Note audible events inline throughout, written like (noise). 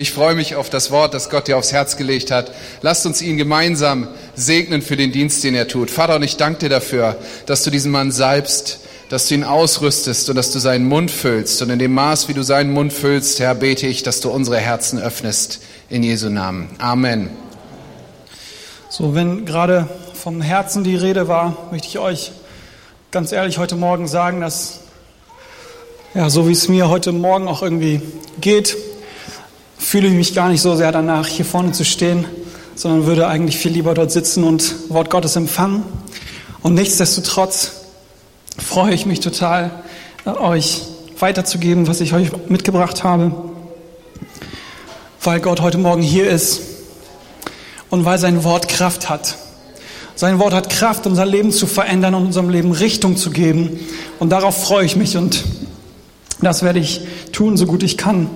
Ich freue mich auf das Wort, das Gott dir aufs Herz gelegt hat. Lasst uns ihn gemeinsam segnen für den Dienst, den er tut. Vater, und ich danke dir dafür, dass du diesen Mann salbst, dass du ihn ausrüstest und dass du seinen Mund füllst. Und in dem Maß, wie du seinen Mund füllst, Herr, bete ich, dass du unsere Herzen öffnest. In Jesu Namen. Amen. So, wenn gerade vom Herzen die Rede war, möchte ich euch ganz ehrlich heute Morgen sagen, dass, ja, so wie es mir heute Morgen auch irgendwie geht, fühle ich mich gar nicht so sehr danach, hier vorne zu stehen, sondern würde eigentlich viel lieber dort sitzen und Wort Gottes empfangen. Und nichtsdestotrotz freue ich mich total, äh, euch weiterzugeben, was ich euch mitgebracht habe, weil Gott heute Morgen hier ist und weil sein Wort Kraft hat. Sein Wort hat Kraft, unser Leben zu verändern und unserem Leben Richtung zu geben. Und darauf freue ich mich und das werde ich tun, so gut ich kann.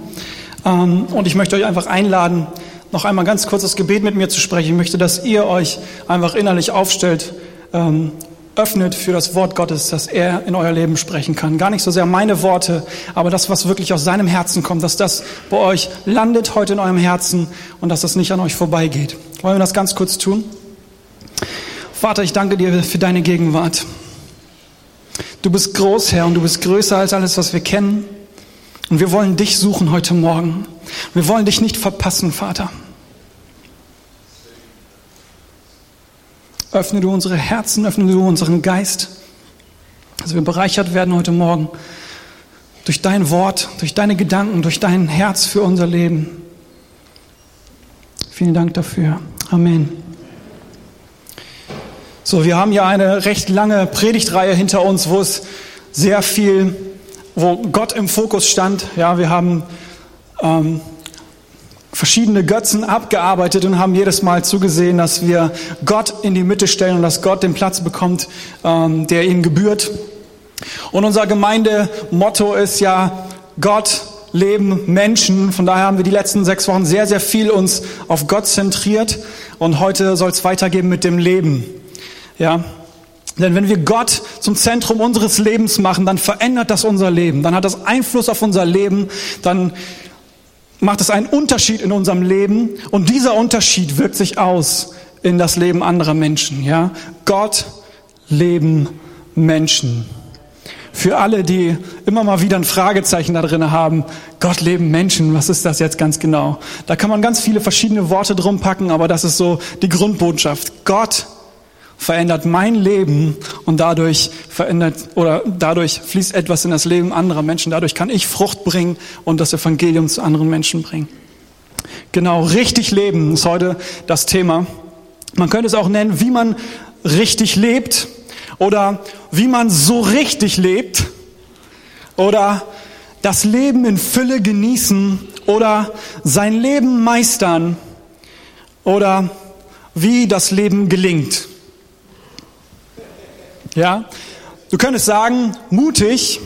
Ähm, und ich möchte euch einfach einladen, noch einmal ganz kurz das Gebet mit mir zu sprechen. Ich möchte, dass ihr euch einfach innerlich aufstellt, ähm, öffnet für das Wort Gottes, dass er in euer Leben sprechen kann. Gar nicht so sehr meine Worte, aber das, was wirklich aus seinem Herzen kommt, dass das bei euch landet heute in eurem Herzen und dass das nicht an euch vorbeigeht. Wollen wir das ganz kurz tun? Vater, ich danke dir für deine Gegenwart. Du bist groß, Herr, und du bist größer als alles, was wir kennen. Und wir wollen dich suchen heute Morgen. Wir wollen dich nicht verpassen, Vater. Öffne du unsere Herzen, öffne du unseren Geist, dass wir bereichert werden heute Morgen durch dein Wort, durch deine Gedanken, durch dein Herz für unser Leben. Vielen Dank dafür. Amen. So, wir haben ja eine recht lange Predigtreihe hinter uns, wo es sehr viel wo Gott im Fokus stand. Ja, wir haben ähm, verschiedene Götzen abgearbeitet und haben jedes Mal zugesehen, dass wir Gott in die Mitte stellen und dass Gott den Platz bekommt, ähm, der ihm gebührt. Und unser Gemeindemotto ist ja Gott, Leben, Menschen. Von daher haben wir die letzten sechs Wochen sehr, sehr viel uns auf Gott zentriert und heute soll es weitergehen mit dem Leben. Ja, denn wenn wir Gott zum Zentrum unseres Lebens machen, dann verändert das unser Leben. Dann hat das Einfluss auf unser Leben. Dann macht es einen Unterschied in unserem Leben. Und dieser Unterschied wirkt sich aus in das Leben anderer Menschen. Ja? Gott, Leben, Menschen. Für alle, die immer mal wieder ein Fragezeichen da drin haben, Gott, Leben, Menschen, was ist das jetzt ganz genau? Da kann man ganz viele verschiedene Worte drum packen, aber das ist so die Grundbotschaft. Gott, verändert mein Leben und dadurch verändert oder dadurch fließt etwas in das Leben anderer Menschen. Dadurch kann ich Frucht bringen und das Evangelium zu anderen Menschen bringen. Genau, richtig leben ist heute das Thema. Man könnte es auch nennen, wie man richtig lebt oder wie man so richtig lebt oder das Leben in Fülle genießen oder sein Leben meistern oder wie das Leben gelingt. Ja, du könntest sagen, mutig,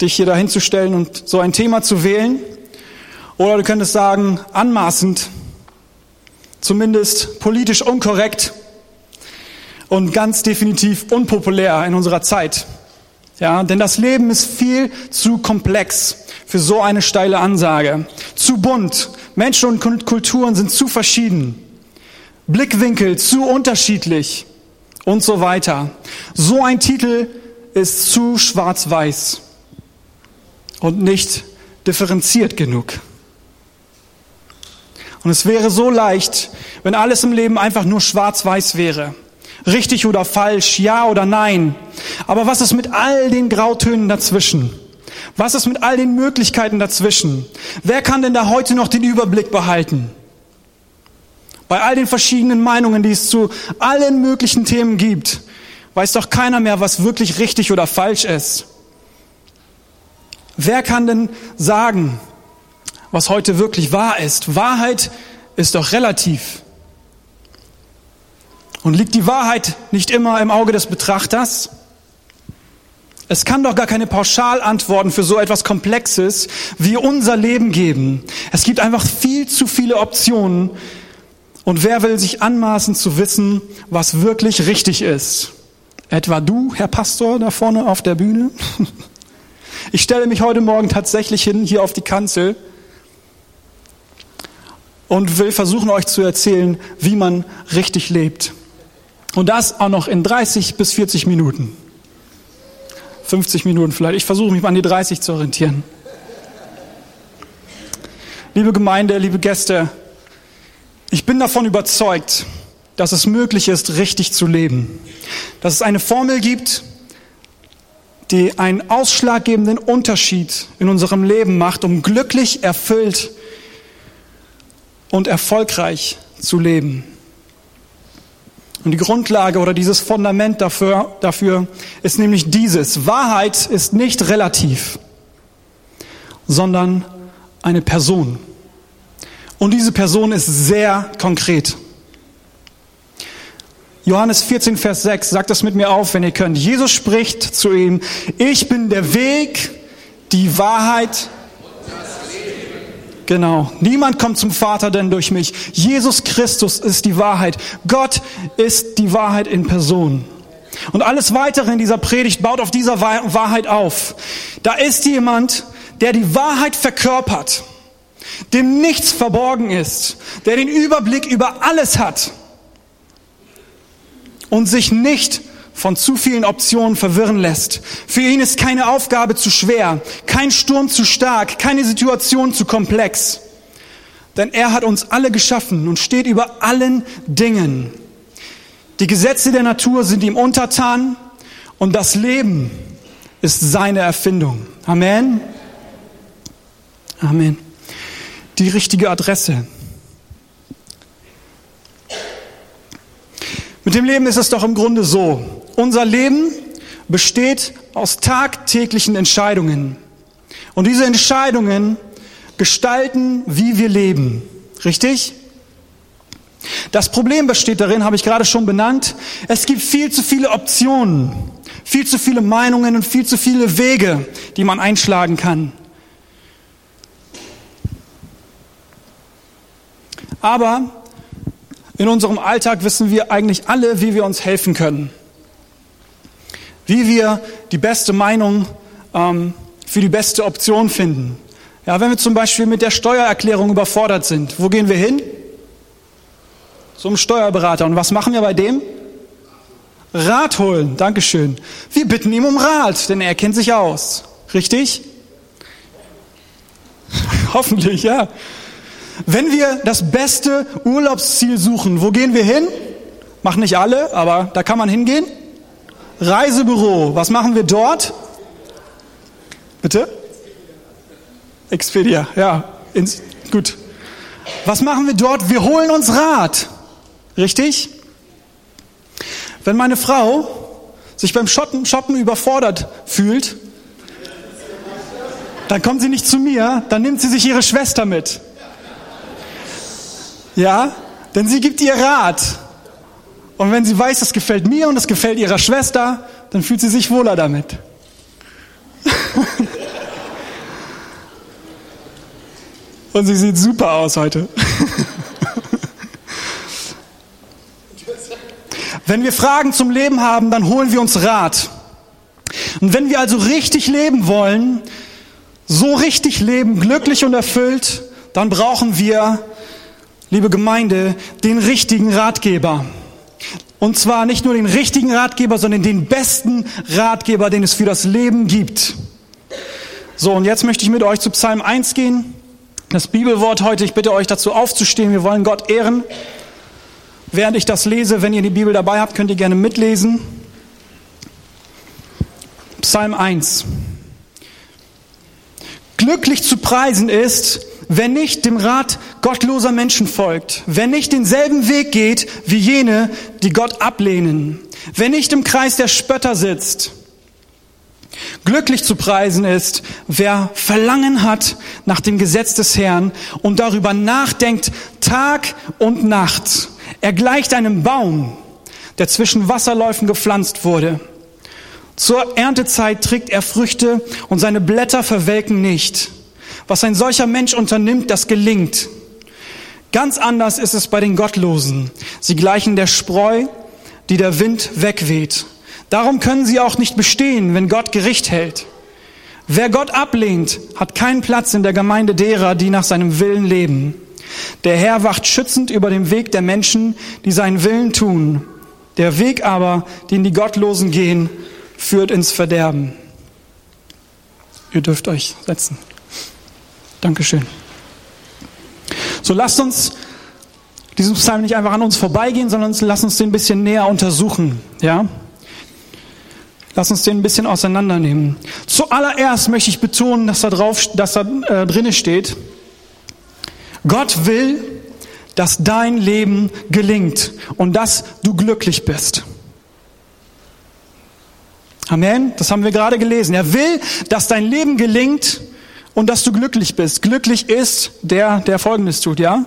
dich hier dahin zu stellen und so ein Thema zu wählen. Oder du könntest sagen, anmaßend, zumindest politisch unkorrekt und ganz definitiv unpopulär in unserer Zeit. Ja, denn das Leben ist viel zu komplex für so eine steile Ansage. Zu bunt. Menschen und Kulturen sind zu verschieden. Blickwinkel zu unterschiedlich und so weiter. So ein Titel ist zu schwarz-weiß und nicht differenziert genug. Und es wäre so leicht, wenn alles im Leben einfach nur schwarz-weiß wäre. Richtig oder falsch, ja oder nein. Aber was ist mit all den Grautönen dazwischen? Was ist mit all den Möglichkeiten dazwischen? Wer kann denn da heute noch den Überblick behalten? Bei all den verschiedenen Meinungen, die es zu allen möglichen Themen gibt, weiß doch keiner mehr, was wirklich richtig oder falsch ist. Wer kann denn sagen, was heute wirklich wahr ist? Wahrheit ist doch relativ. Und liegt die Wahrheit nicht immer im Auge des Betrachters? Es kann doch gar keine Pauschalantworten für so etwas Komplexes wie unser Leben geben. Es gibt einfach viel zu viele Optionen, und wer will sich anmaßen zu wissen, was wirklich richtig ist? Etwa du, Herr Pastor, da vorne auf der Bühne? (laughs) Ich stelle mich heute Morgen tatsächlich hin, hier auf die Kanzel und will versuchen euch zu erzählen, wie man richtig lebt. Und das auch noch in 30 bis 40 Minuten. 50 Minuten vielleicht. Ich versuche mich mal an die 30 zu orientieren. Liebe Gemeinde, liebe Gäste, ich bin davon überzeugt, dass es möglich ist, richtig zu leben. Dass es eine Formel gibt, die einen ausschlaggebenden Unterschied in unserem Leben macht, um glücklich, erfüllt und erfolgreich zu leben. Und die Grundlage oder dieses Fundament dafür, dafür ist nämlich dieses. Wahrheit ist nicht relativ, sondern eine Person. Und diese Person ist sehr konkret. Johannes 14, Vers 6, sagt das mit mir auf, wenn ihr könnt. Jesus spricht zu ihm, ich bin der Weg, die Wahrheit. Genau. Niemand kommt zum Vater denn durch mich. Jesus Christus ist die Wahrheit. Gott ist die Wahrheit in Person. Und alles weitere in dieser Predigt baut auf dieser Wahrheit auf. Da ist jemand, der die Wahrheit verkörpert, dem nichts verborgen ist, der den Überblick über alles hat und sich nicht von zu vielen Optionen verwirren lässt. Für ihn ist keine Aufgabe zu schwer, kein Sturm zu stark, keine Situation zu komplex. Denn er hat uns alle geschaffen und steht über allen Dingen. Die Gesetze der Natur sind ihm untertan und das Leben ist seine Erfindung. Amen. Amen. Die richtige Adresse. Mit dem Leben ist es doch im Grunde so. Unser Leben besteht aus tagtäglichen Entscheidungen. Und diese Entscheidungen gestalten, wie wir leben. Richtig? Das Problem besteht darin, habe ich gerade schon benannt, es gibt viel zu viele Optionen, viel zu viele Meinungen und viel zu viele Wege, die man einschlagen kann. Aber in unserem Alltag wissen wir eigentlich alle, wie wir uns helfen können. Wie wir die beste Meinung ähm, für die beste Option finden. Ja, wenn wir zum Beispiel mit der Steuererklärung überfordert sind, wo gehen wir hin? Zum Steuerberater. Und was machen wir bei dem? Rat holen. Dankeschön. Wir bitten ihm um Rat, denn er kennt sich aus. Richtig? (laughs) Hoffentlich, ja. Wenn wir das beste Urlaubsziel suchen, wo gehen wir hin? Machen nicht alle, aber da kann man hingehen. Reisebüro, was machen wir dort? Bitte? Expedia, ja, ins, gut. Was machen wir dort? Wir holen uns Rat. Richtig? Wenn meine Frau sich beim Shoppen, Shoppen überfordert fühlt, dann kommt sie nicht zu mir, dann nimmt sie sich ihre Schwester mit. Ja, denn sie gibt ihr Rat. Und wenn sie weiß, das gefällt mir und das gefällt ihrer Schwester, dann fühlt sie sich wohler damit. (laughs) und sie sieht super aus heute. (laughs) wenn wir Fragen zum Leben haben, dann holen wir uns Rat. Und wenn wir also richtig leben wollen, so richtig leben, glücklich und erfüllt, dann brauchen wir liebe Gemeinde, den richtigen Ratgeber. Und zwar nicht nur den richtigen Ratgeber, sondern den besten Ratgeber, den es für das Leben gibt. So, und jetzt möchte ich mit euch zu Psalm 1 gehen. Das Bibelwort heute, ich bitte euch dazu aufzustehen. Wir wollen Gott ehren. Während ich das lese, wenn ihr die Bibel dabei habt, könnt ihr gerne mitlesen. Psalm 1. Glücklich zu preisen ist, wer nicht dem Rat gottloser Menschen folgt, wer nicht denselben Weg geht wie jene, die Gott ablehnen, wer nicht im Kreis der Spötter sitzt. Glücklich zu preisen ist, wer Verlangen hat nach dem Gesetz des Herrn und darüber nachdenkt Tag und Nacht. Er gleicht einem Baum, der zwischen Wasserläufen gepflanzt wurde. Zur Erntezeit trägt er Früchte und seine Blätter verwelken nicht. Was ein solcher Mensch unternimmt, das gelingt. Ganz anders ist es bei den Gottlosen. Sie gleichen der Spreu, die der Wind wegweht. Darum können sie auch nicht bestehen, wenn Gott Gericht hält. Wer Gott ablehnt, hat keinen Platz in der Gemeinde derer, die nach seinem Willen leben. Der Herr wacht schützend über dem Weg der Menschen, die seinen Willen tun. Der Weg aber, den die Gottlosen gehen, führt ins Verderben. Ihr dürft euch setzen. Dankeschön. So lasst uns diesen Psalm nicht einfach an uns vorbeigehen, sondern lasst uns den ein bisschen näher untersuchen. Ja? Lass uns den ein bisschen auseinandernehmen. Zuallererst möchte ich betonen, dass da drauf, dass da äh, drinne steht, Gott will, dass dein Leben gelingt und dass du glücklich bist. Amen. Das haben wir gerade gelesen. Er will, dass dein Leben gelingt und dass du glücklich bist. Glücklich ist der, der Folgendes tut, ja?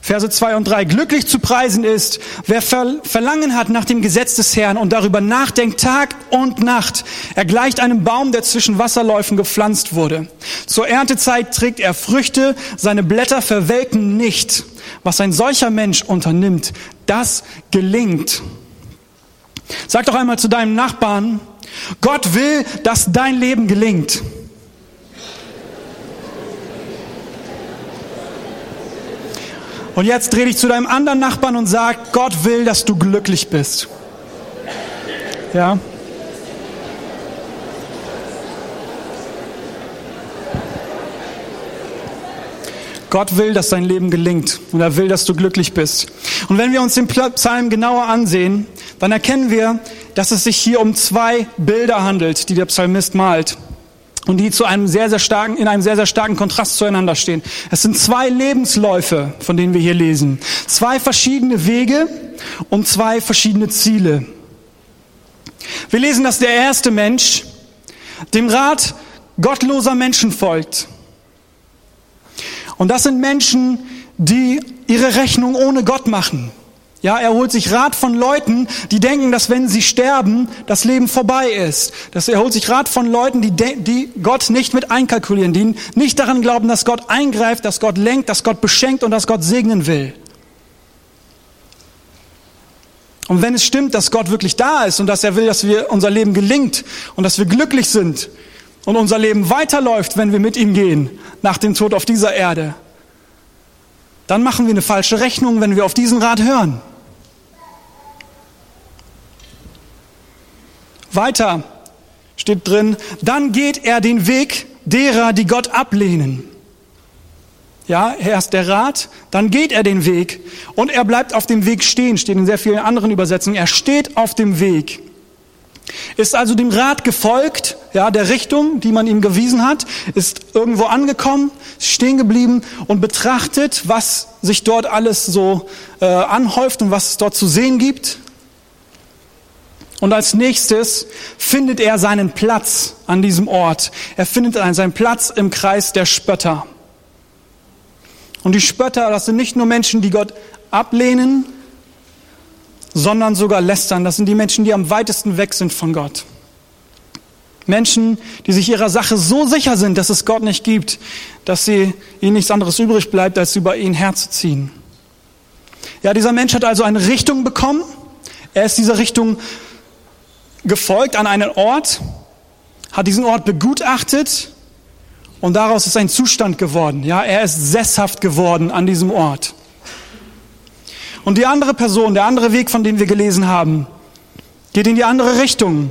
Verse 2 und 3. Glücklich zu preisen ist, wer Verlangen hat nach dem Gesetz des Herrn und darüber nachdenkt Tag und Nacht. Er gleicht einem Baum, der zwischen Wasserläufen gepflanzt wurde. Zur Erntezeit trägt er Früchte, seine Blätter verwelken nicht. Was ein solcher Mensch unternimmt, das gelingt. Sag doch einmal zu deinem Nachbarn, Gott will, dass dein Leben gelingt. Und jetzt dreh dich zu deinem anderen Nachbarn und sag, Gott will, dass du glücklich bist. Ja? Gott will, dass dein Leben gelingt und er will, dass du glücklich bist. Und wenn wir uns den Psalm genauer ansehen, dann erkennen wir, dass es sich hier um zwei Bilder handelt, die der Psalmist malt und die zu einem sehr, sehr starken, in einem sehr, sehr starken Kontrast zueinander stehen. Es sind zwei Lebensläufe, von denen wir hier lesen. Zwei verschiedene Wege und zwei verschiedene Ziele. Wir lesen, dass der erste Mensch dem Rat gottloser Menschen folgt. Und das sind Menschen, die ihre Rechnung ohne Gott machen. Ja, er holt sich Rat von Leuten, die denken, dass wenn sie sterben, das Leben vorbei ist. Dass er holt sich Rat von Leuten, die, die Gott nicht mit einkalkulieren, die nicht daran glauben, dass Gott eingreift, dass Gott lenkt, dass Gott beschenkt und dass Gott segnen will. Und wenn es stimmt, dass Gott wirklich da ist und dass er will, dass wir unser Leben gelingt und dass wir glücklich sind und unser Leben weiterläuft, wenn wir mit ihm gehen, nach dem Tod auf dieser Erde, dann machen wir eine falsche Rechnung, wenn wir auf diesen Rat hören. Weiter steht drin, dann geht er den Weg derer, die Gott ablehnen. Ja, erst der Rat, dann geht er den Weg und er bleibt auf dem Weg stehen, steht in sehr vielen anderen Übersetzungen. Er steht auf dem Weg. Ist also dem Rat gefolgt, ja, der Richtung, die man ihm gewiesen hat, ist irgendwo angekommen, stehen geblieben und betrachtet, was sich dort alles so äh, anhäuft und was es dort zu sehen gibt. Und als nächstes findet er seinen Platz an diesem Ort. Er findet seinen Platz im Kreis der Spötter. Und die Spötter, das sind nicht nur Menschen, die Gott ablehnen, sondern sogar lästern. Das sind die Menschen, die am weitesten weg sind von Gott. Menschen, die sich ihrer Sache so sicher sind, dass es Gott nicht gibt, dass sie ihnen nichts anderes übrig bleibt, als über ihn herzuziehen. Ja, dieser Mensch hat also eine Richtung bekommen. Er ist dieser Richtung gefolgt an einen Ort, hat diesen Ort begutachtet und daraus ist ein Zustand geworden. Ja, er ist sesshaft geworden an diesem Ort. Und die andere Person, der andere Weg, von dem wir gelesen haben, geht in die andere Richtung.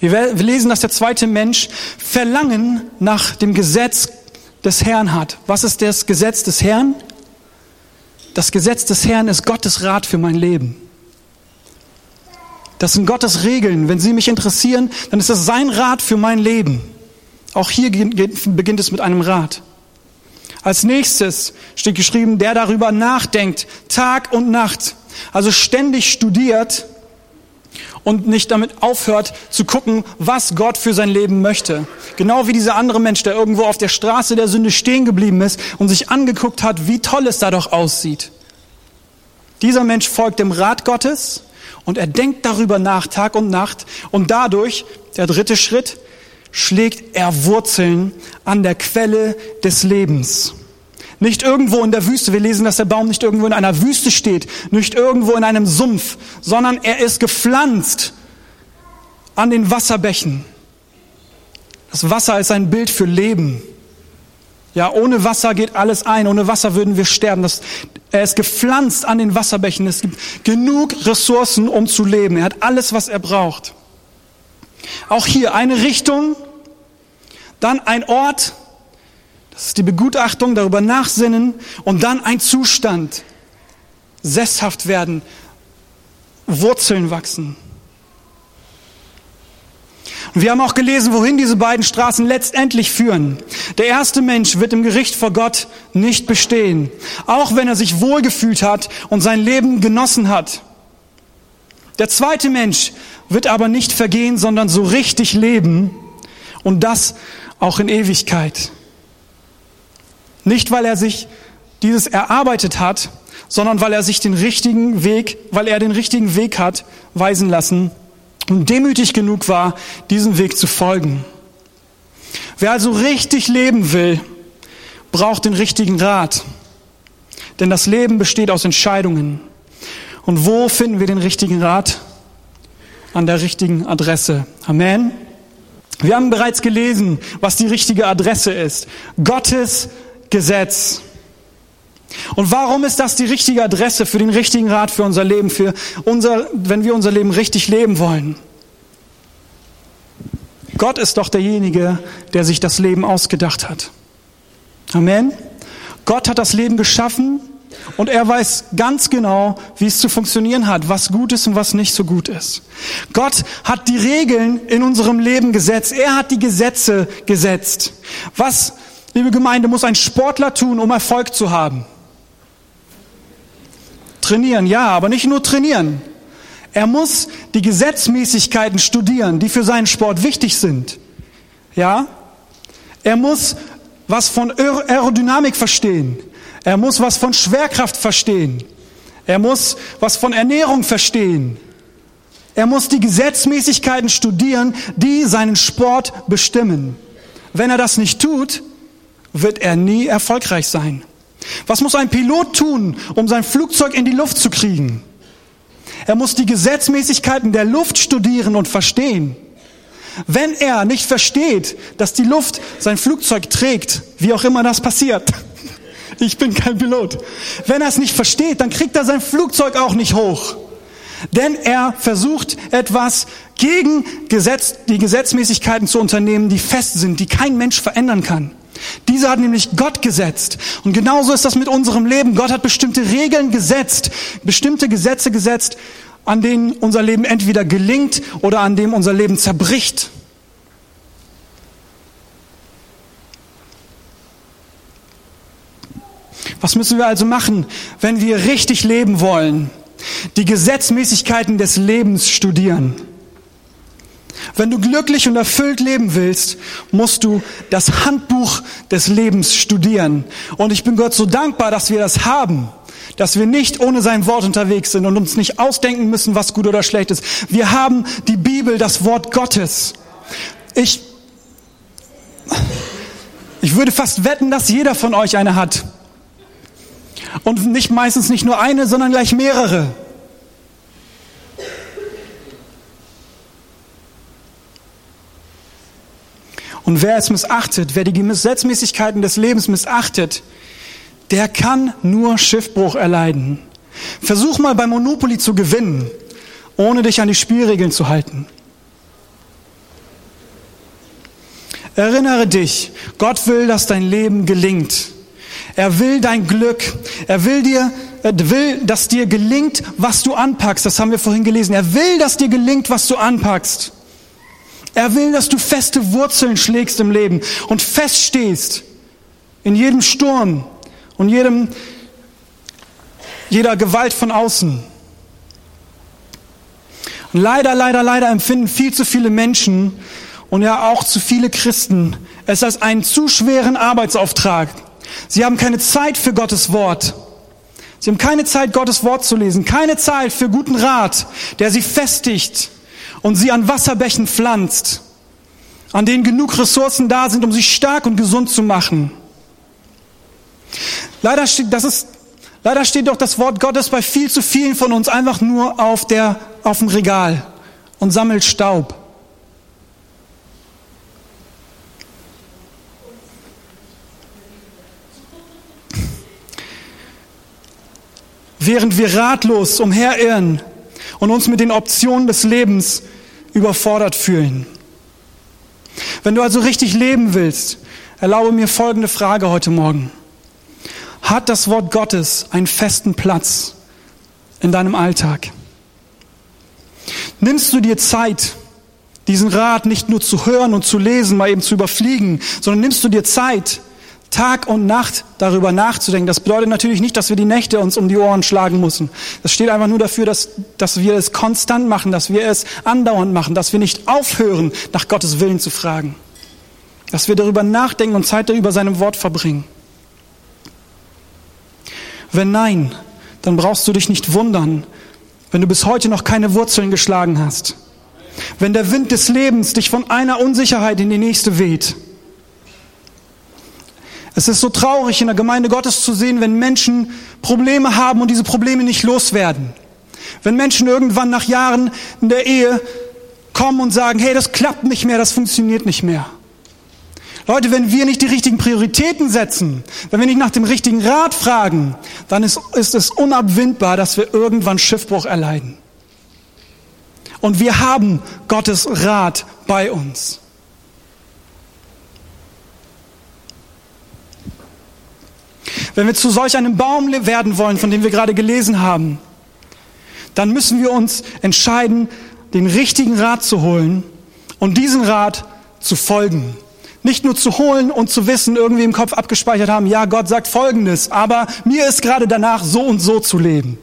Wir lesen, dass der zweite Mensch Verlangen nach dem Gesetz des Herrn hat. Was ist das Gesetz des Herrn? Das Gesetz des Herrn ist Gottes Rat für mein Leben. Das sind Gottes Regeln. Wenn sie mich interessieren, dann ist das sein Rat für mein Leben. Auch hier beginnt es mit einem Rat. Als nächstes steht geschrieben, der darüber nachdenkt, Tag und Nacht, also ständig studiert und nicht damit aufhört zu gucken, was Gott für sein Leben möchte. Genau wie dieser andere Mensch, der irgendwo auf der Straße der Sünde stehen geblieben ist und sich angeguckt hat, wie toll es da doch aussieht. Dieser Mensch folgt dem Rat Gottes und er denkt darüber nach, Tag und Nacht und dadurch, der dritte Schritt, schlägt er Wurzeln an der Quelle des Lebens. Nicht irgendwo in der Wüste. Wir lesen, dass der Baum nicht irgendwo in einer Wüste steht, nicht irgendwo in einem Sumpf, sondern er ist gepflanzt an den Wasserbächen. Das Wasser ist ein Bild für Leben. Ja, ohne Wasser geht alles ein. Ohne Wasser würden wir sterben. Das, er ist gepflanzt an den Wasserbächen. Es gibt genug Ressourcen, um zu leben. Er hat alles, was er braucht. Auch hier eine Richtung, dann ein Ort, das ist die Begutachtung, darüber nachsinnen und dann ein Zustand, sesshaft werden, Wurzeln wachsen. Und wir haben auch gelesen, wohin diese beiden Straßen letztendlich führen. Der erste Mensch wird im Gericht vor Gott nicht bestehen, auch wenn er sich wohlgefühlt hat und sein Leben genossen hat. Der zweite Mensch wird aber nicht vergehen, sondern so richtig leben und das auch in Ewigkeit. Nicht, weil er sich dieses erarbeitet hat, sondern weil er sich den richtigen Weg, weil er den richtigen Weg hat weisen lassen und demütig genug war, diesen Weg zu folgen. Wer also richtig leben will, braucht den richtigen Rat. Denn das Leben besteht aus Entscheidungen. Und wo finden wir den richtigen Rat? An der richtigen Adresse. Amen. Wir haben bereits gelesen, was die richtige Adresse ist. Gottes Gesetz. Und warum ist das die richtige Adresse für den richtigen Rat für unser Leben, für unser, wenn wir unser Leben richtig leben wollen? Gott ist doch derjenige, der sich das Leben ausgedacht hat. Amen. Gott hat das Leben geschaffen und er weiß ganz genau, wie es zu funktionieren hat, was gut ist und was nicht so gut ist. Gott hat die Regeln in unserem Leben gesetzt. Er hat die Gesetze gesetzt. Was, liebe Gemeinde, muss ein Sportler tun, um Erfolg zu haben? Trainieren, ja, aber nicht nur trainieren. Er muss die Gesetzmäßigkeiten studieren, die für seinen Sport wichtig sind. Ja? Er muss was von Aerodynamik verstehen. Er muss was von Schwerkraft verstehen. Er muss was von Ernährung verstehen. Er muss die Gesetzmäßigkeiten studieren, die seinen Sport bestimmen. Wenn er das nicht tut, wird er nie erfolgreich sein. Was muss ein Pilot tun, um sein Flugzeug in die Luft zu kriegen? Er muss die Gesetzmäßigkeiten der Luft studieren und verstehen. Wenn er nicht versteht, dass die Luft sein Flugzeug trägt, wie auch immer das passiert, (laughs) ich bin kein Pilot. Wenn er es nicht versteht, dann kriegt er sein Flugzeug auch nicht hoch. Denn er versucht etwas gegen Gesetz, die Gesetzmäßigkeiten zu unternehmen, die fest sind, die kein Mensch verändern kann. Dieser hat nämlich Gott gesetzt. Und genauso ist das mit unserem Leben. Gott hat bestimmte Regeln gesetzt, bestimmte Gesetze gesetzt, an denen unser Leben entweder gelingt oder an dem unser Leben zerbricht. Was müssen wir also machen, wenn wir richtig leben wollen? Die Gesetzmäßigkeiten des Lebens studieren. Wenn du glücklich und erfüllt leben willst, musst du das Handbuch des Lebens studieren. Und ich bin Gott so dankbar, dass wir das haben. Dass wir nicht ohne sein Wort unterwegs sind und uns nicht ausdenken müssen, was gut oder schlecht ist. Wir haben die Bibel, das Wort Gottes. Ich, ich würde fast wetten, dass jeder von euch eine hat. Und nicht meistens nicht nur eine, sondern gleich mehrere. Und wer es missachtet, wer die Gesetzmäßigkeiten des Lebens missachtet, der kann nur Schiffbruch erleiden. Versuch mal bei Monopoly zu gewinnen, ohne dich an die Spielregeln zu halten. Erinnere dich, Gott will, dass dein Leben gelingt. Er will dein Glück. Er will dir, er will, dass dir gelingt, was du anpackst. Das haben wir vorhin gelesen. Er will, dass dir gelingt, was du anpackst. Er will, dass du feste Wurzeln schlägst im Leben und feststehst in jedem Sturm und jedem, jeder Gewalt von außen. Und leider, leider, leider empfinden viel zu viele Menschen und ja auch zu viele Christen es als einen zu schweren Arbeitsauftrag. Sie haben keine Zeit für Gottes Wort. Sie haben keine Zeit, Gottes Wort zu lesen, keine Zeit für guten Rat, der sie festigt und sie an Wasserbächen pflanzt, an denen genug Ressourcen da sind, um sie stark und gesund zu machen. Leider steht, das ist, leider steht doch das Wort Gottes bei viel zu vielen von uns einfach nur auf, der, auf dem Regal und sammelt Staub. Während wir ratlos umherirren, und uns mit den Optionen des Lebens überfordert fühlen. Wenn du also richtig leben willst, erlaube mir folgende Frage heute Morgen. Hat das Wort Gottes einen festen Platz in deinem Alltag? Nimmst du dir Zeit, diesen Rat nicht nur zu hören und zu lesen, mal eben zu überfliegen, sondern nimmst du dir Zeit, Tag und Nacht darüber nachzudenken. Das bedeutet natürlich nicht, dass wir die Nächte uns um die Ohren schlagen müssen. Das steht einfach nur dafür, dass, dass wir es konstant machen, dass wir es andauernd machen, dass wir nicht aufhören, nach Gottes Willen zu fragen. Dass wir darüber nachdenken und Zeit darüber seinem Wort verbringen. Wenn nein, dann brauchst du dich nicht wundern, wenn du bis heute noch keine Wurzeln geschlagen hast. Wenn der Wind des Lebens dich von einer Unsicherheit in die nächste weht es ist so traurig in der Gemeinde Gottes zu sehen, wenn Menschen Probleme haben und diese Probleme nicht loswerden. Wenn Menschen irgendwann nach Jahren in der Ehe kommen und sagen, hey, das klappt nicht mehr, das funktioniert nicht mehr. Leute, wenn wir nicht die richtigen Prioritäten setzen, wenn wir nicht nach dem richtigen Rat fragen, dann ist, ist es unabwindbar, dass wir irgendwann Schiffbruch erleiden. Und wir haben Gottes Rat bei uns. Wenn wir zu solch einem Baum werden wollen, von dem wir gerade gelesen haben, dann müssen wir uns entscheiden, den richtigen Rat zu holen und diesen Rat zu folgen. Nicht nur zu holen und zu wissen, irgendwie im Kopf abgespeichert haben, ja, Gott sagt Folgendes, aber mir ist gerade danach so und so zu leben,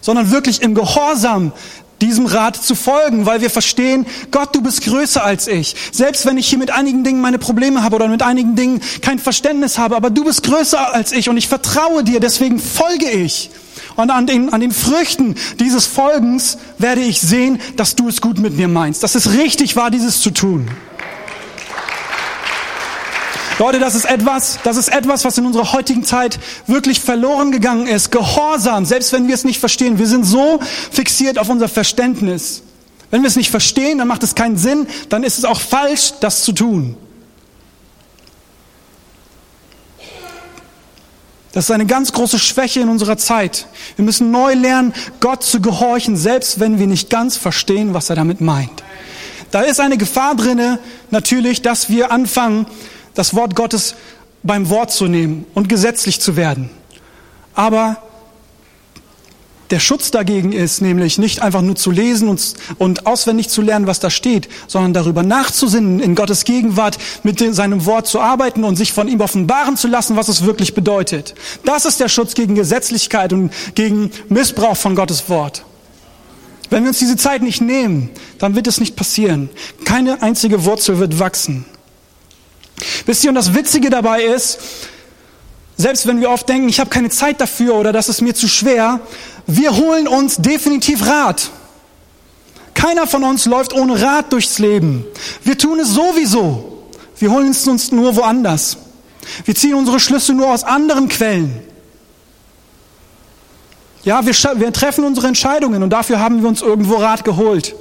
sondern wirklich im Gehorsam diesem Rat zu folgen, weil wir verstehen, Gott, du bist größer als ich. Selbst wenn ich hier mit einigen Dingen meine Probleme habe oder mit einigen Dingen kein Verständnis habe, aber du bist größer als ich und ich vertraue dir, deswegen folge ich. Und an den, an den Früchten dieses Folgens werde ich sehen, dass du es gut mit mir meinst, dass es richtig war, dieses zu tun. Leute, das ist etwas, das ist etwas, was in unserer heutigen Zeit wirklich verloren gegangen ist. Gehorsam, selbst wenn wir es nicht verstehen. Wir sind so fixiert auf unser Verständnis. Wenn wir es nicht verstehen, dann macht es keinen Sinn, dann ist es auch falsch, das zu tun. Das ist eine ganz große Schwäche in unserer Zeit. Wir müssen neu lernen, Gott zu gehorchen, selbst wenn wir nicht ganz verstehen, was er damit meint. Da ist eine Gefahr drinne, natürlich, dass wir anfangen, das Wort Gottes beim Wort zu nehmen und gesetzlich zu werden. Aber der Schutz dagegen ist nämlich nicht einfach nur zu lesen und, und auswendig zu lernen, was da steht, sondern darüber nachzusinnen, in Gottes Gegenwart mit seinem Wort zu arbeiten und sich von ihm offenbaren zu lassen, was es wirklich bedeutet. Das ist der Schutz gegen Gesetzlichkeit und gegen Missbrauch von Gottes Wort. Wenn wir uns diese Zeit nicht nehmen, dann wird es nicht passieren. Keine einzige Wurzel wird wachsen. Wisst ihr, und das Witzige dabei ist, selbst wenn wir oft denken, ich habe keine Zeit dafür oder das ist mir zu schwer, wir holen uns definitiv Rat. Keiner von uns läuft ohne Rat durchs Leben. Wir tun es sowieso. Wir holen es uns nur woanders. Wir ziehen unsere Schlüsse nur aus anderen Quellen. Ja, wir, wir treffen unsere Entscheidungen und dafür haben wir uns irgendwo Rat geholt.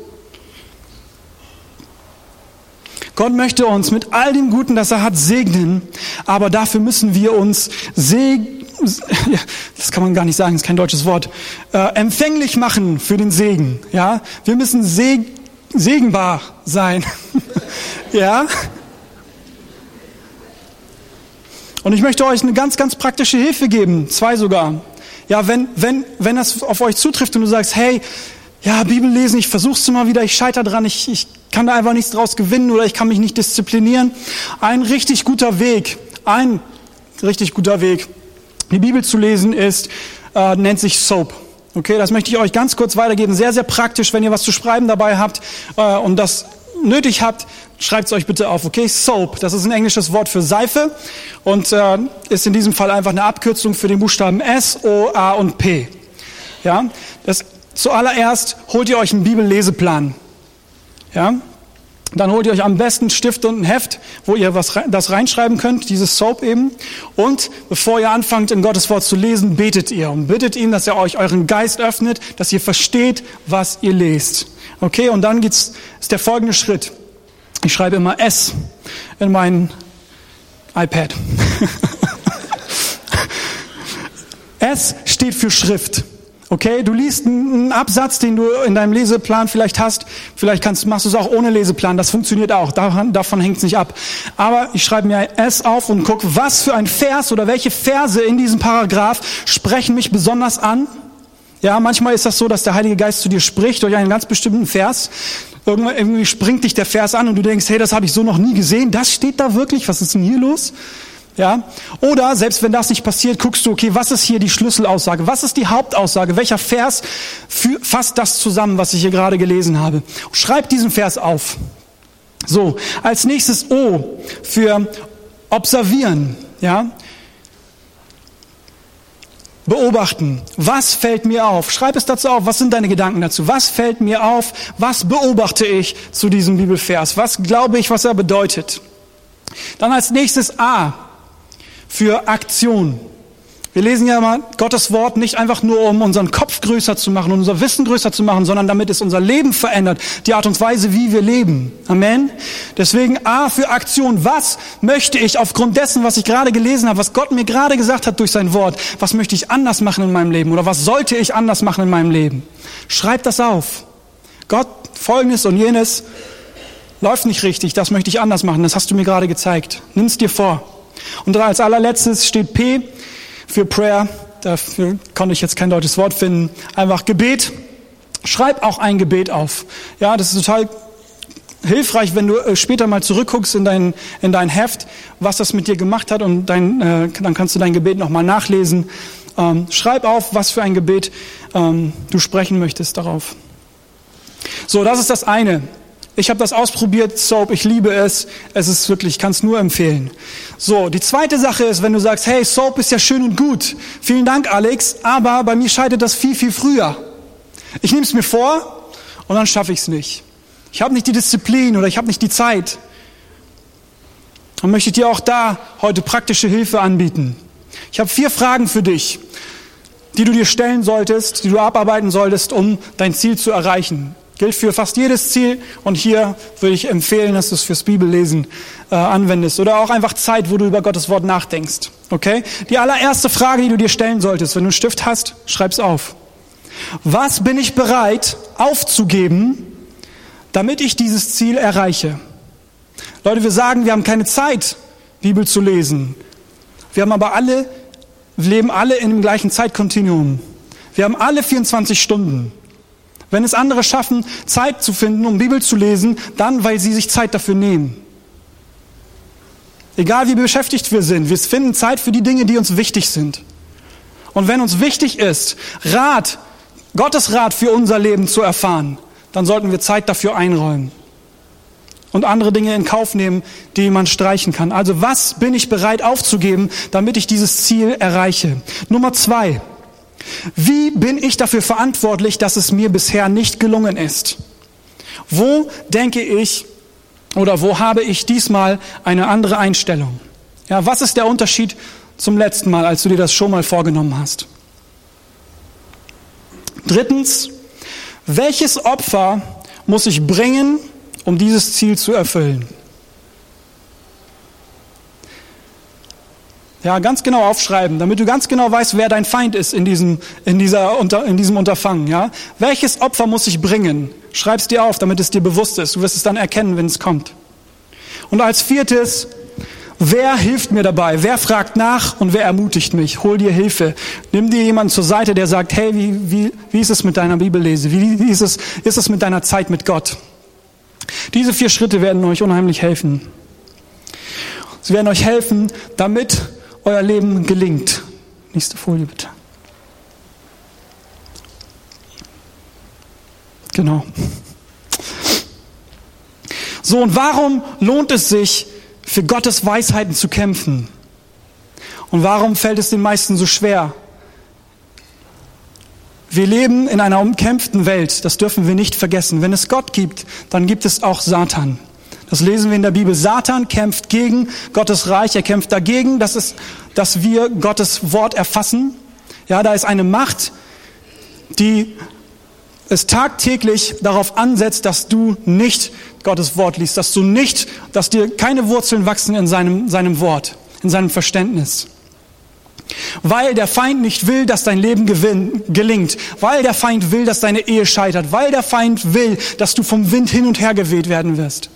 Gott möchte uns mit all dem Guten, das er hat, segnen, aber dafür müssen wir uns segnen, (laughs) das kann man gar nicht sagen, ist kein deutsches Wort, äh, empfänglich machen für den Segen. Ja, wir müssen seg segenbar sein. (laughs) ja. Und ich möchte euch eine ganz, ganz praktische Hilfe geben, zwei sogar. Ja, wenn, wenn, wenn das auf euch zutrifft und du sagst, hey, ja, Bibel lesen, ich versuch's mal wieder, ich scheitere dran, ich, ich kann da einfach nichts draus gewinnen oder ich kann mich nicht disziplinieren. Ein richtig guter Weg, ein richtig guter Weg, die Bibel zu lesen ist, äh, nennt sich Soap. Okay, das möchte ich euch ganz kurz weitergeben. Sehr, sehr praktisch, wenn ihr was zu schreiben dabei habt äh, und das nötig habt, schreibt es euch bitte auf. Okay, Soap, das ist ein englisches Wort für Seife und äh, ist in diesem Fall einfach eine Abkürzung für den Buchstaben S, O, A und P. Ja, das Zuallererst holt ihr euch einen Bibelleseplan. Ja? Dann holt ihr euch am besten Stift und ein Heft, wo ihr was, das reinschreiben könnt, dieses Soap eben. Und bevor ihr anfangt, in Gottes Wort zu lesen, betet ihr und bittet ihn, dass er euch euren Geist öffnet, dass ihr versteht, was ihr lest. Okay, und dann geht's, ist der folgende Schritt. Ich schreibe immer S in mein iPad. (laughs) S steht für Schrift. Okay, du liest einen Absatz, den du in deinem Leseplan vielleicht hast. Vielleicht kannst, machst du es auch ohne Leseplan. Das funktioniert auch. Davon, davon hängt es nicht ab. Aber ich schreibe mir es auf und gucke, was für ein Vers oder welche Verse in diesem Paragraph sprechen mich besonders an. Ja, manchmal ist das so, dass der Heilige Geist zu dir spricht durch einen ganz bestimmten Vers. Irgendwann irgendwie springt dich der Vers an und du denkst, hey, das habe ich so noch nie gesehen. Das steht da wirklich? Was ist denn hier los? Ja? Oder selbst wenn das nicht passiert, guckst du, okay, was ist hier die Schlüsselaussage? Was ist die Hauptaussage? Welcher Vers fasst das zusammen, was ich hier gerade gelesen habe? Schreib diesen Vers auf. So, als nächstes O für observieren, ja? Beobachten. Was fällt mir auf? Schreib es dazu auf. Was sind deine Gedanken dazu? Was fällt mir auf? Was beobachte ich zu diesem Bibelvers? Was glaube ich, was er bedeutet? Dann als nächstes A für Aktion. Wir lesen ja mal Gottes Wort nicht einfach nur, um unseren Kopf größer zu machen, unser Wissen größer zu machen, sondern damit es unser Leben verändert, die Art und Weise, wie wir leben. Amen. Deswegen A für Aktion. Was möchte ich aufgrund dessen, was ich gerade gelesen habe, was Gott mir gerade gesagt hat durch sein Wort, was möchte ich anders machen in meinem Leben oder was sollte ich anders machen in meinem Leben? Schreib das auf. Gott, folgendes und jenes läuft nicht richtig, das möchte ich anders machen, das hast du mir gerade gezeigt. Nimm es dir vor. Und als allerletztes steht P für Prayer. Dafür konnte ich jetzt kein deutsches Wort finden. Einfach Gebet. Schreib auch ein Gebet auf. Ja, das ist total hilfreich, wenn du äh, später mal zurückguckst in dein, in dein Heft, was das mit dir gemacht hat und dein, äh, dann kannst du dein Gebet nochmal nachlesen. Ähm, schreib auf, was für ein Gebet ähm, du sprechen möchtest darauf. So, das ist das eine. Ich habe das ausprobiert, Soap, ich liebe es. Es ist wirklich, ich kann es nur empfehlen. So, die zweite Sache ist, wenn du sagst, hey, Soap ist ja schön und gut. Vielen Dank, Alex, aber bei mir scheitert das viel, viel früher. Ich nehme es mir vor und dann schaffe ich es nicht. Ich habe nicht die Disziplin oder ich habe nicht die Zeit. Dann möchte ich dir auch da heute praktische Hilfe anbieten. Ich habe vier Fragen für dich, die du dir stellen solltest, die du abarbeiten solltest, um dein Ziel zu erreichen. Gilt für fast jedes Ziel und hier würde ich empfehlen, dass du es fürs Bibellesen äh, anwendest oder auch einfach Zeit, wo du über Gottes Wort nachdenkst. Okay? Die allererste Frage, die du dir stellen solltest, wenn du einen Stift hast, schreib's auf. Was bin ich bereit aufzugeben, damit ich dieses Ziel erreiche? Leute, wir sagen, wir haben keine Zeit, Bibel zu lesen. Wir haben aber alle, wir leben alle in dem gleichen Zeitkontinuum. Wir haben alle 24 Stunden. Wenn es andere schaffen, Zeit zu finden, um Bibel zu lesen, dann, weil sie sich Zeit dafür nehmen. Egal wie beschäftigt wir sind, wir finden Zeit für die Dinge, die uns wichtig sind. Und wenn uns wichtig ist, Rat, Gottes Rat für unser Leben zu erfahren, dann sollten wir Zeit dafür einräumen und andere Dinge in Kauf nehmen, die man streichen kann. Also was bin ich bereit aufzugeben, damit ich dieses Ziel erreiche? Nummer zwei. Wie bin ich dafür verantwortlich, dass es mir bisher nicht gelungen ist? Wo denke ich oder wo habe ich diesmal eine andere Einstellung? Ja, was ist der Unterschied zum letzten Mal, als du dir das schon mal vorgenommen hast? Drittens, welches Opfer muss ich bringen, um dieses Ziel zu erfüllen? Ja, ganz genau aufschreiben, damit du ganz genau weißt, wer dein Feind ist in diesem, in dieser, in diesem Unterfangen. Ja? Welches Opfer muss ich bringen? Schreib's dir auf, damit es dir bewusst ist. Du wirst es dann erkennen, wenn es kommt. Und als viertes, wer hilft mir dabei? Wer fragt nach und wer ermutigt mich? Hol dir Hilfe. Nimm dir jemanden zur Seite, der sagt, hey, wie, wie, wie ist es mit deiner Bibellese? Wie, wie ist, es, ist es mit deiner Zeit mit Gott? Diese vier Schritte werden euch unheimlich helfen. Sie werden euch helfen, damit euer Leben gelingt. Nächste Folie bitte. Genau. So, und warum lohnt es sich, für Gottes Weisheiten zu kämpfen? Und warum fällt es den meisten so schwer? Wir leben in einer umkämpften Welt, das dürfen wir nicht vergessen. Wenn es Gott gibt, dann gibt es auch Satan. Das lesen wir in der Bibel. Satan kämpft gegen Gottes Reich. Er kämpft dagegen, dass, es, dass wir Gottes Wort erfassen. Ja, da ist eine Macht, die es tagtäglich darauf ansetzt, dass du nicht Gottes Wort liest, dass du nicht, dass dir keine Wurzeln wachsen in seinem, seinem Wort, in seinem Verständnis. Weil der Feind nicht will, dass dein Leben gewinn, gelingt. Weil der Feind will, dass deine Ehe scheitert. Weil der Feind will, dass du vom Wind hin und her geweht werden wirst.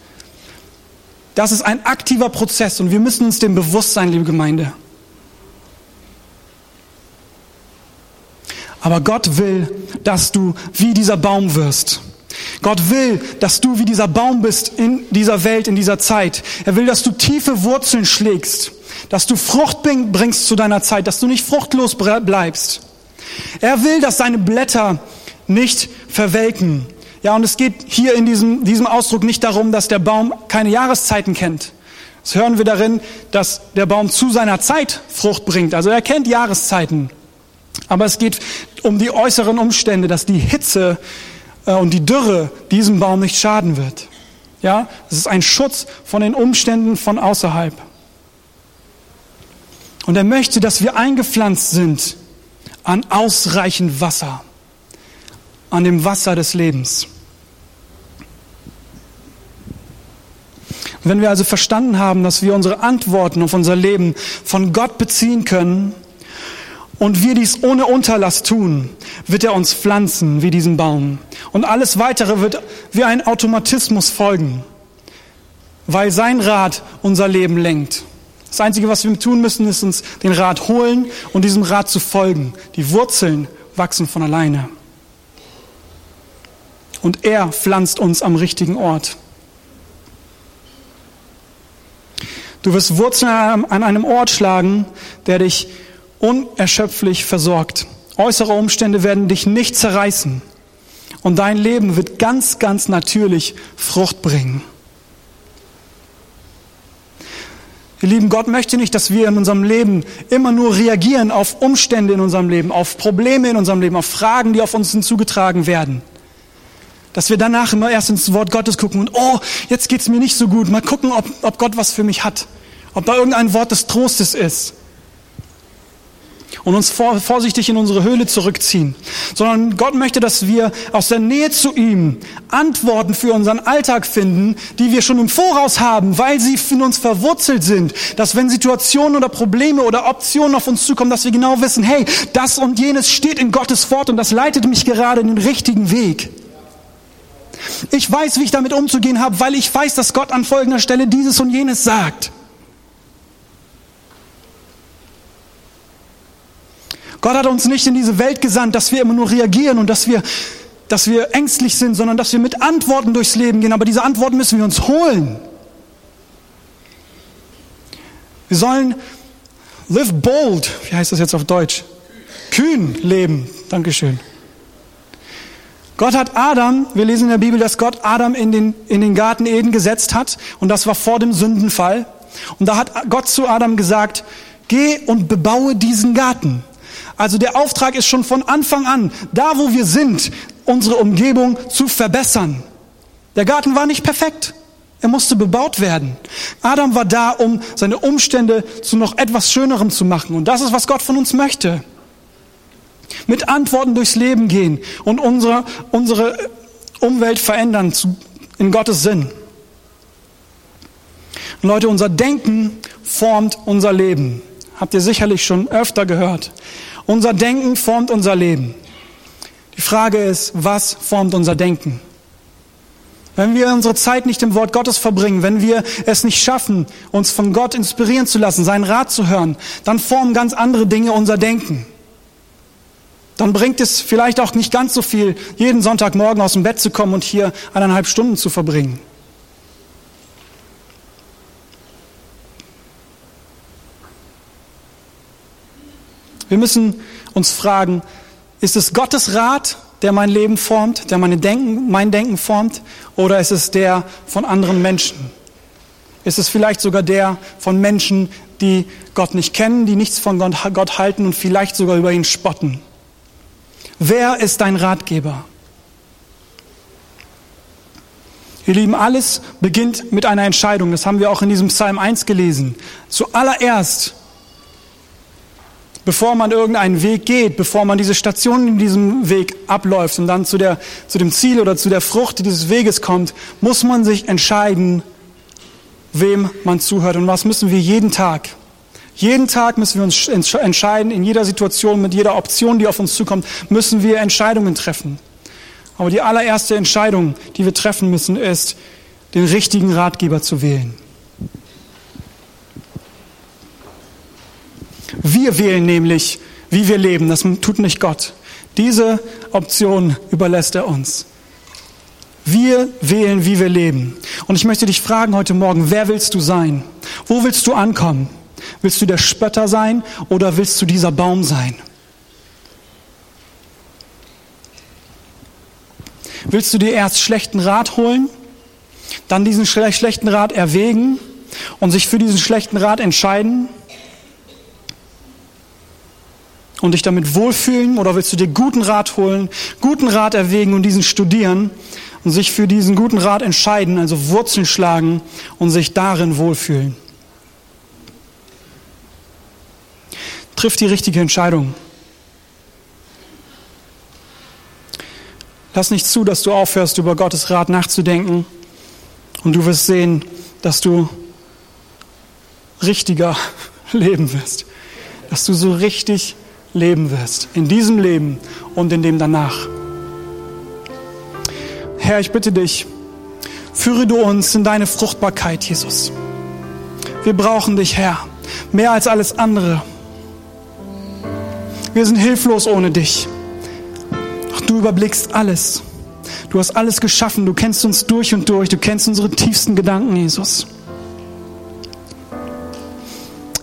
Das ist ein aktiver Prozess und wir müssen uns dem bewusst sein, liebe Gemeinde. Aber Gott will, dass du wie dieser Baum wirst. Gott will, dass du wie dieser Baum bist in dieser Welt, in dieser Zeit. Er will, dass du tiefe Wurzeln schlägst, dass du Frucht bringst zu deiner Zeit, dass du nicht fruchtlos bleibst. Er will, dass seine Blätter nicht verwelken. Ja, und es geht hier in diesem, diesem Ausdruck nicht darum, dass der Baum keine Jahreszeiten kennt. Das hören wir darin, dass der Baum zu seiner Zeit Frucht bringt. Also er kennt Jahreszeiten. Aber es geht um die äußeren Umstände, dass die Hitze äh, und die Dürre diesem Baum nicht schaden wird. Ja, es ist ein Schutz von den Umständen von außerhalb. Und er möchte, dass wir eingepflanzt sind an ausreichend Wasser, an dem Wasser des Lebens. Wenn wir also verstanden haben, dass wir unsere Antworten auf unser Leben von Gott beziehen können, und wir dies ohne Unterlass tun, wird er uns pflanzen wie diesen Baum. Und alles weitere wird wie ein Automatismus folgen, weil sein Rat unser Leben lenkt. Das Einzige, was wir tun müssen, ist uns den Rat holen und diesem Rat zu folgen. Die Wurzeln wachsen von alleine. Und er pflanzt uns am richtigen Ort. Du wirst Wurzeln an einem Ort schlagen, der dich unerschöpflich versorgt. Äußere Umstände werden dich nicht zerreißen. Und dein Leben wird ganz, ganz natürlich Frucht bringen. Ihr Lieben, Gott möchte nicht, dass wir in unserem Leben immer nur reagieren auf Umstände in unserem Leben, auf Probleme in unserem Leben, auf Fragen, die auf uns hinzugetragen werden. Dass wir danach immer erst ins Wort Gottes gucken und, oh, jetzt geht's mir nicht so gut. Mal gucken, ob, ob Gott was für mich hat. Ob da irgendein Wort des Trostes ist und uns vorsichtig in unsere Höhle zurückziehen, sondern Gott möchte, dass wir aus der Nähe zu ihm Antworten für unseren Alltag finden, die wir schon im Voraus haben, weil sie in uns verwurzelt sind, dass wenn Situationen oder Probleme oder Optionen auf uns zukommen, dass wir genau wissen, hey, das und jenes steht in Gottes Wort und das leitet mich gerade in den richtigen Weg. Ich weiß, wie ich damit umzugehen habe, weil ich weiß, dass Gott an folgender Stelle dieses und jenes sagt. Gott hat uns nicht in diese Welt gesandt, dass wir immer nur reagieren und dass wir, dass wir ängstlich sind, sondern dass wir mit Antworten durchs Leben gehen. Aber diese Antworten müssen wir uns holen. Wir sollen live bold, wie heißt das jetzt auf Deutsch? Kühn leben. Dankeschön. Gott hat Adam, wir lesen in der Bibel, dass Gott Adam in den, in den Garten Eden gesetzt hat und das war vor dem Sündenfall. Und da hat Gott zu Adam gesagt, geh und bebaue diesen Garten. Also der Auftrag ist schon von Anfang an, da wo wir sind, unsere Umgebung zu verbessern. Der Garten war nicht perfekt. Er musste bebaut werden. Adam war da, um seine Umstände zu noch etwas Schönerem zu machen. Und das ist, was Gott von uns möchte. Mit Antworten durchs Leben gehen und unsere, unsere Umwelt verändern zu, in Gottes Sinn. Und Leute, unser Denken formt unser Leben. Habt ihr sicherlich schon öfter gehört. Unser Denken formt unser Leben. Die Frage ist, was formt unser Denken? Wenn wir unsere Zeit nicht im Wort Gottes verbringen, wenn wir es nicht schaffen, uns von Gott inspirieren zu lassen, seinen Rat zu hören, dann formen ganz andere Dinge unser Denken. Dann bringt es vielleicht auch nicht ganz so viel, jeden Sonntagmorgen aus dem Bett zu kommen und hier eineinhalb Stunden zu verbringen. Wir müssen uns fragen, ist es Gottes Rat, der mein Leben formt, der meine Denken, mein Denken formt, oder ist es der von anderen Menschen? Ist es vielleicht sogar der von Menschen, die Gott nicht kennen, die nichts von Gott halten und vielleicht sogar über ihn spotten? Wer ist dein Ratgeber? Ihr Lieben, alles beginnt mit einer Entscheidung. Das haben wir auch in diesem Psalm 1 gelesen. Zuallererst bevor man irgendeinen Weg geht, bevor man diese Station in diesem Weg abläuft und dann zu, der, zu dem Ziel oder zu der Frucht dieses Weges kommt, muss man sich entscheiden, wem man zuhört. Und was müssen wir jeden Tag, Jeden Tag müssen wir uns entscheiden, in jeder Situation, mit jeder Option, die auf uns zukommt, müssen wir Entscheidungen treffen. Aber die allererste Entscheidung, die wir treffen müssen, ist, den richtigen Ratgeber zu wählen. Wir wählen nämlich, wie wir leben. Das tut nicht Gott. Diese Option überlässt er uns. Wir wählen, wie wir leben. Und ich möchte dich fragen heute Morgen, wer willst du sein? Wo willst du ankommen? Willst du der Spötter sein oder willst du dieser Baum sein? Willst du dir erst schlechten Rat holen, dann diesen schlechten Rat erwägen und sich für diesen schlechten Rat entscheiden und dich damit wohlfühlen? Oder willst du dir guten Rat holen, guten Rat erwägen und diesen studieren und sich für diesen guten Rat entscheiden, also Wurzeln schlagen und sich darin wohlfühlen? Triff die richtige Entscheidung. Lass nicht zu, dass du aufhörst, über Gottes Rat nachzudenken und du wirst sehen, dass du richtiger (laughs) leben wirst. Dass du so richtig leben wirst. In diesem Leben und in dem danach. Herr, ich bitte dich, führe du uns in deine Fruchtbarkeit, Jesus. Wir brauchen dich, Herr, mehr als alles andere. Wir sind hilflos ohne dich. Doch du überblickst alles. Du hast alles geschaffen. Du kennst uns durch und durch. Du kennst unsere tiefsten Gedanken, Jesus.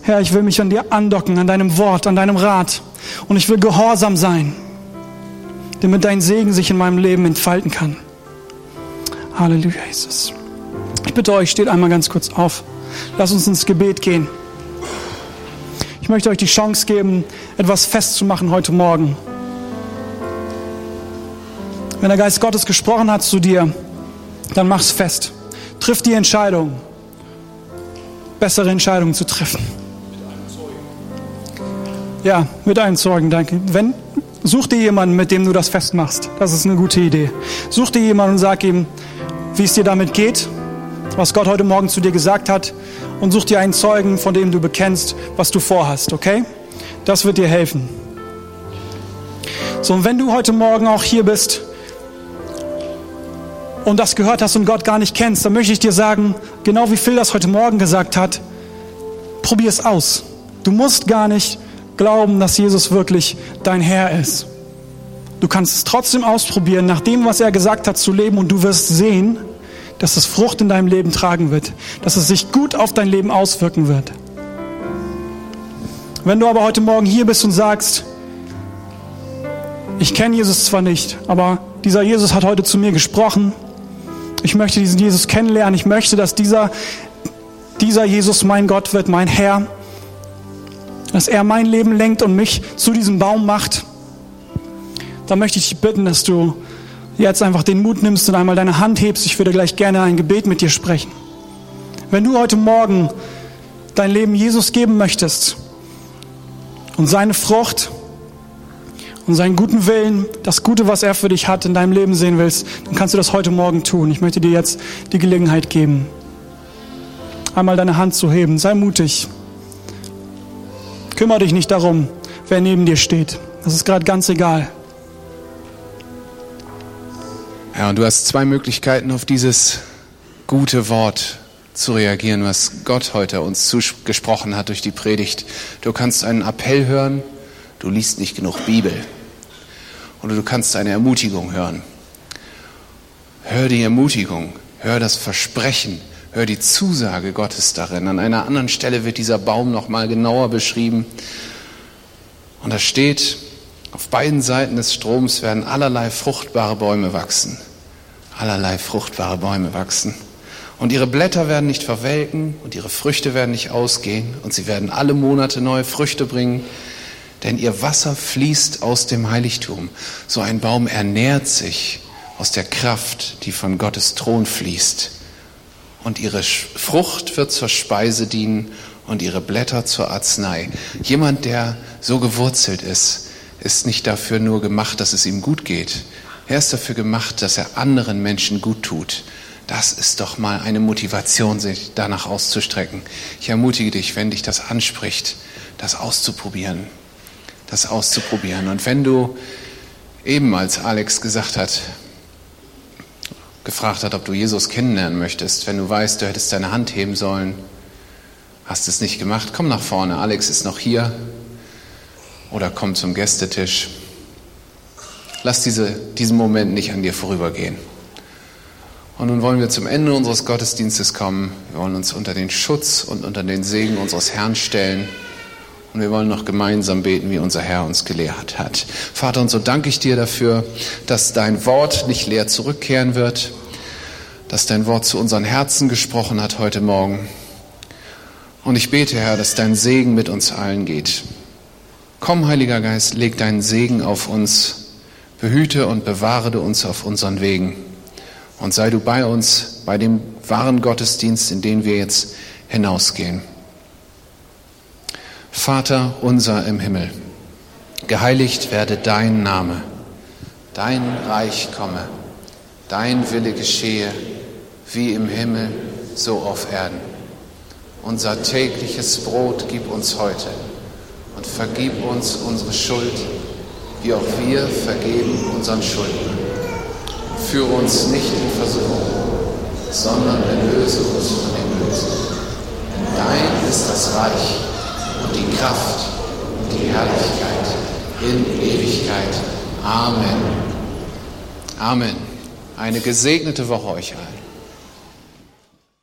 Herr, ich will mich an dir andocken, an deinem Wort, an deinem Rat. Und ich will gehorsam sein, damit dein Segen sich in meinem Leben entfalten kann. Halleluja, Jesus. Ich bitte euch, steht einmal ganz kurz auf. Lass uns ins Gebet gehen. Ich möchte euch die Chance geben, etwas festzumachen heute Morgen. Wenn der Geist Gottes gesprochen hat zu dir, dann mach's fest. Triff die Entscheidung, bessere Entscheidungen zu treffen. Ja, mit einem Zeugen, danke. Wenn, such dir jemanden, mit dem du das festmachst. Das ist eine gute Idee. Such dir jemanden und sag ihm, wie es dir damit geht, was Gott heute Morgen zu dir gesagt hat und such dir einen Zeugen, von dem du bekennst, was du vorhast, okay? Das wird dir helfen. So, und wenn du heute Morgen auch hier bist und das gehört hast und Gott gar nicht kennst, dann möchte ich dir sagen, genau wie Phil das heute Morgen gesagt hat, probier es aus. Du musst gar nicht glauben, dass Jesus wirklich dein Herr ist. Du kannst es trotzdem ausprobieren, nach dem, was er gesagt hat, zu leben und du wirst sehen, dass es Frucht in deinem Leben tragen wird, dass es sich gut auf dein Leben auswirken wird. Wenn du aber heute Morgen hier bist und sagst, ich kenne Jesus zwar nicht, aber dieser Jesus hat heute zu mir gesprochen, ich möchte diesen Jesus kennenlernen, ich möchte, dass dieser, dieser Jesus mein Gott wird, mein Herr, dass er mein Leben lenkt und mich zu diesem Baum macht, dann möchte ich dich bitten, dass du jetzt einfach den Mut nimmst und einmal deine Hand hebst. Ich würde gleich gerne ein Gebet mit dir sprechen. Wenn du heute Morgen dein Leben Jesus geben möchtest und seine Frucht und seinen guten Willen, das Gute, was er für dich hat, in deinem Leben sehen willst, dann kannst du das heute Morgen tun. Ich möchte dir jetzt die Gelegenheit geben, einmal deine Hand zu heben. Sei mutig. Kümmere dich nicht darum, wer neben dir steht. Das ist gerade ganz egal. Ja, und du hast zwei Möglichkeiten, auf dieses gute Wort zu reagieren, was Gott heute uns zugesprochen hat durch die Predigt. Du kannst einen Appell hören, du liest nicht genug Bibel. Oder du kannst eine Ermutigung hören. Hör die Ermutigung, hör das Versprechen, hör die Zusage Gottes darin. An einer anderen Stelle wird dieser Baum noch mal genauer beschrieben. Und da steht, auf beiden Seiten des Stroms werden allerlei fruchtbare Bäume wachsen allerlei fruchtbare Bäume wachsen. Und ihre Blätter werden nicht verwelken und ihre Früchte werden nicht ausgehen und sie werden alle Monate neue Früchte bringen, denn ihr Wasser fließt aus dem Heiligtum. So ein Baum ernährt sich aus der Kraft, die von Gottes Thron fließt. Und ihre Frucht wird zur Speise dienen und ihre Blätter zur Arznei. Jemand, der so gewurzelt ist, ist nicht dafür nur gemacht, dass es ihm gut geht, er ist dafür gemacht, dass er anderen Menschen gut tut. Das ist doch mal eine Motivation, sich danach auszustrecken. Ich ermutige dich, wenn dich das anspricht, das auszuprobieren. Das auszuprobieren. Und wenn du eben, als Alex gesagt hat, gefragt hat, ob du Jesus kennenlernen möchtest, wenn du weißt, du hättest deine Hand heben sollen, hast es nicht gemacht, komm nach vorne. Alex ist noch hier. Oder komm zum Gästetisch. Lass diese, diesen Moment nicht an dir vorübergehen. Und nun wollen wir zum Ende unseres Gottesdienstes kommen. Wir wollen uns unter den Schutz und unter den Segen unseres Herrn stellen. Und wir wollen noch gemeinsam beten, wie unser Herr uns gelehrt hat. Vater, und so danke ich dir dafür, dass dein Wort nicht leer zurückkehren wird, dass dein Wort zu unseren Herzen gesprochen hat heute Morgen. Und ich bete, Herr, dass dein Segen mit uns allen geht. Komm, Heiliger Geist, leg deinen Segen auf uns, behüte und bewahre du uns auf unseren Wegen. Und sei du bei uns, bei dem wahren Gottesdienst, in den wir jetzt hinausgehen. Vater unser im Himmel, geheiligt werde dein Name, dein Reich komme, dein Wille geschehe, wie im Himmel, so auf Erden. Unser tägliches Brot gib uns heute und vergib uns unsere Schuld, wie auch wir vergeben unseren Schuldnern. Führe uns nicht in Versuchung, sondern erlöse uns von dem Bösen. Denn dein ist das Reich und die Kraft und die Herrlichkeit in Ewigkeit. Amen. Amen. Eine gesegnete Woche euch allen.